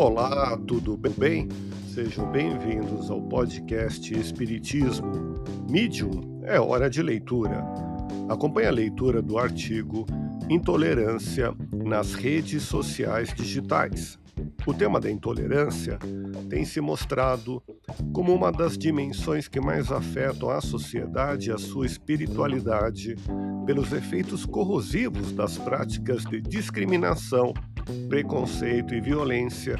Olá, tudo bem? Sejam bem-vindos ao podcast Espiritismo. Medium é hora de leitura. Acompanhe a leitura do artigo Intolerância nas redes sociais digitais. O tema da intolerância tem se mostrado como uma das dimensões que mais afetam a sociedade e a sua espiritualidade pelos efeitos corrosivos das práticas de discriminação, preconceito e violência,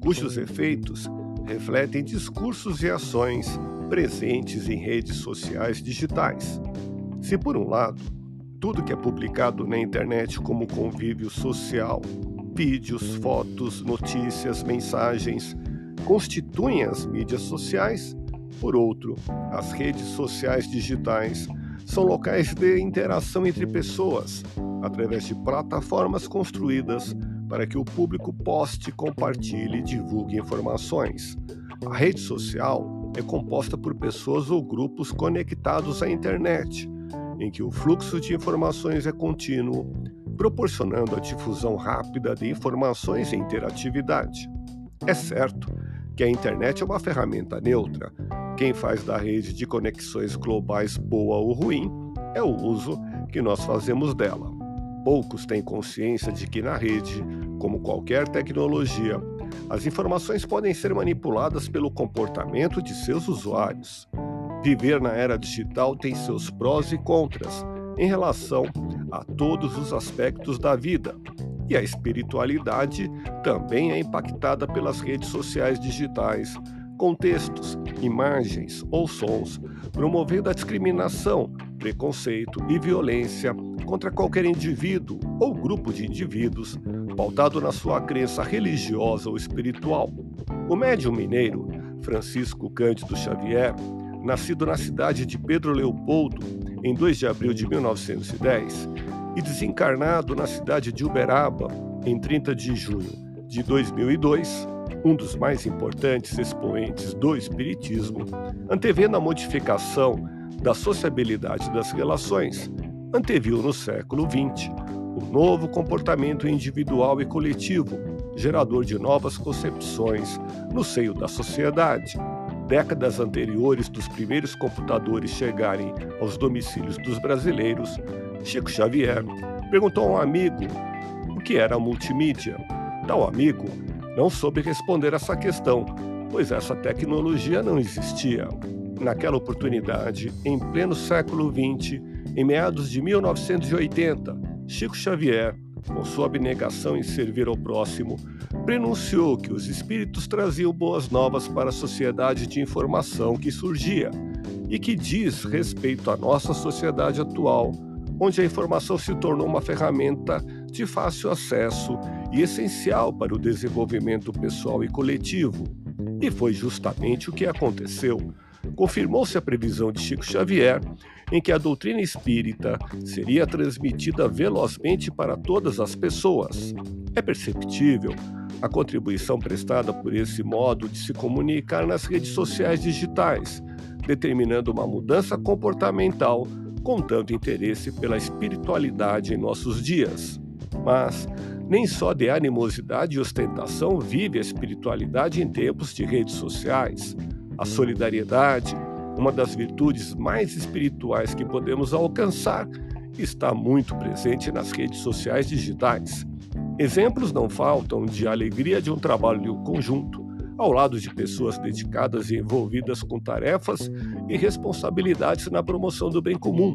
cujos efeitos refletem discursos e ações presentes em redes sociais digitais. Se, por um lado, tudo que é publicado na internet como convívio social, vídeos, fotos, notícias, mensagens, constituem as mídias sociais, por outro, as redes sociais digitais são locais de interação entre pessoas, através de plataformas construídas para que o público poste, compartilhe e divulgue informações. A rede social é composta por pessoas ou grupos conectados à internet, em que o fluxo de informações é contínuo, proporcionando a difusão rápida de informações e interatividade. É certo que a internet é uma ferramenta neutra. Quem faz da rede de conexões globais boa ou ruim é o uso que nós fazemos dela. Poucos têm consciência de que na rede, como qualquer tecnologia, as informações podem ser manipuladas pelo comportamento de seus usuários. Viver na era digital tem seus prós e contras em relação a todos os aspectos da vida, e a espiritualidade também é impactada pelas redes sociais digitais, com textos, imagens ou sons promovendo a discriminação, preconceito e violência contra qualquer indivíduo ou grupo de indivíduos pautado na sua crença religiosa ou espiritual. O médium mineiro Francisco Cândido Xavier, nascido na cidade de Pedro Leopoldo em 2 de abril de 1910 e desencarnado na cidade de Uberaba em 30 de junho de 2002, um dos mais importantes expoentes do Espiritismo, antevendo a modificação da sociabilidade das relações, anteviu no século XX o novo comportamento individual e coletivo, gerador de novas concepções no seio da sociedade. Décadas anteriores dos primeiros computadores chegarem aos domicílios dos brasileiros, Chico Xavier perguntou a um amigo o que era a multimídia. Tal amigo não soube responder essa questão, pois essa tecnologia não existia. Naquela oportunidade, em pleno século XX, em meados de 1980, Chico Xavier, com sua abnegação em servir ao próximo, prenunciou que os espíritos traziam boas novas para a sociedade de informação que surgia e que diz respeito à nossa sociedade atual, onde a informação se tornou uma ferramenta de fácil acesso e essencial para o desenvolvimento pessoal e coletivo. E foi justamente o que aconteceu. Confirmou-se a previsão de Chico Xavier em que a doutrina espírita seria transmitida velozmente para todas as pessoas. É perceptível a contribuição prestada por esse modo de se comunicar nas redes sociais digitais, determinando uma mudança comportamental com tanto interesse pela espiritualidade em nossos dias. Mas nem só de animosidade e ostentação vive a espiritualidade em tempos de redes sociais. A solidariedade, uma das virtudes mais espirituais que podemos alcançar, está muito presente nas redes sociais digitais. Exemplos não faltam de alegria de um trabalho conjunto, ao lado de pessoas dedicadas e envolvidas com tarefas e responsabilidades na promoção do bem comum.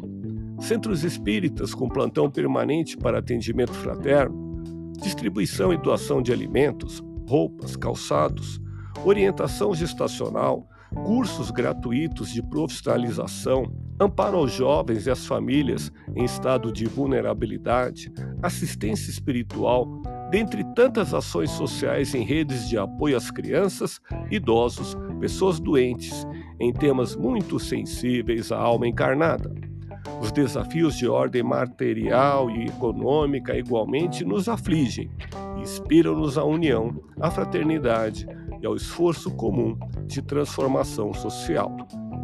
Centros espíritas com plantão permanente para atendimento fraterno, distribuição e doação de alimentos, roupas, calçados, orientação gestacional, cursos gratuitos de profissionalização, amparo aos jovens e às famílias em estado de vulnerabilidade, assistência espiritual, dentre tantas ações sociais em redes de apoio às crianças, idosos, pessoas doentes, em temas muito sensíveis à alma encarnada. Os desafios de ordem material e econômica igualmente nos afligem e inspiram-nos à união, à fraternidade e ao esforço comum de transformação social.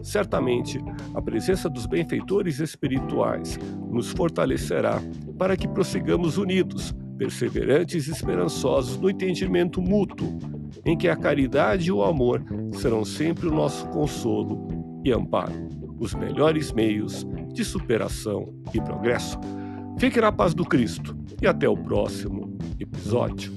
Certamente, a presença dos benfeitores espirituais nos fortalecerá para que prossigamos unidos, perseverantes e esperançosos no entendimento mútuo, em que a caridade e o amor serão sempre o nosso consolo e amparo, os melhores meios de superação e progresso. Fique na paz do Cristo e até o próximo episódio.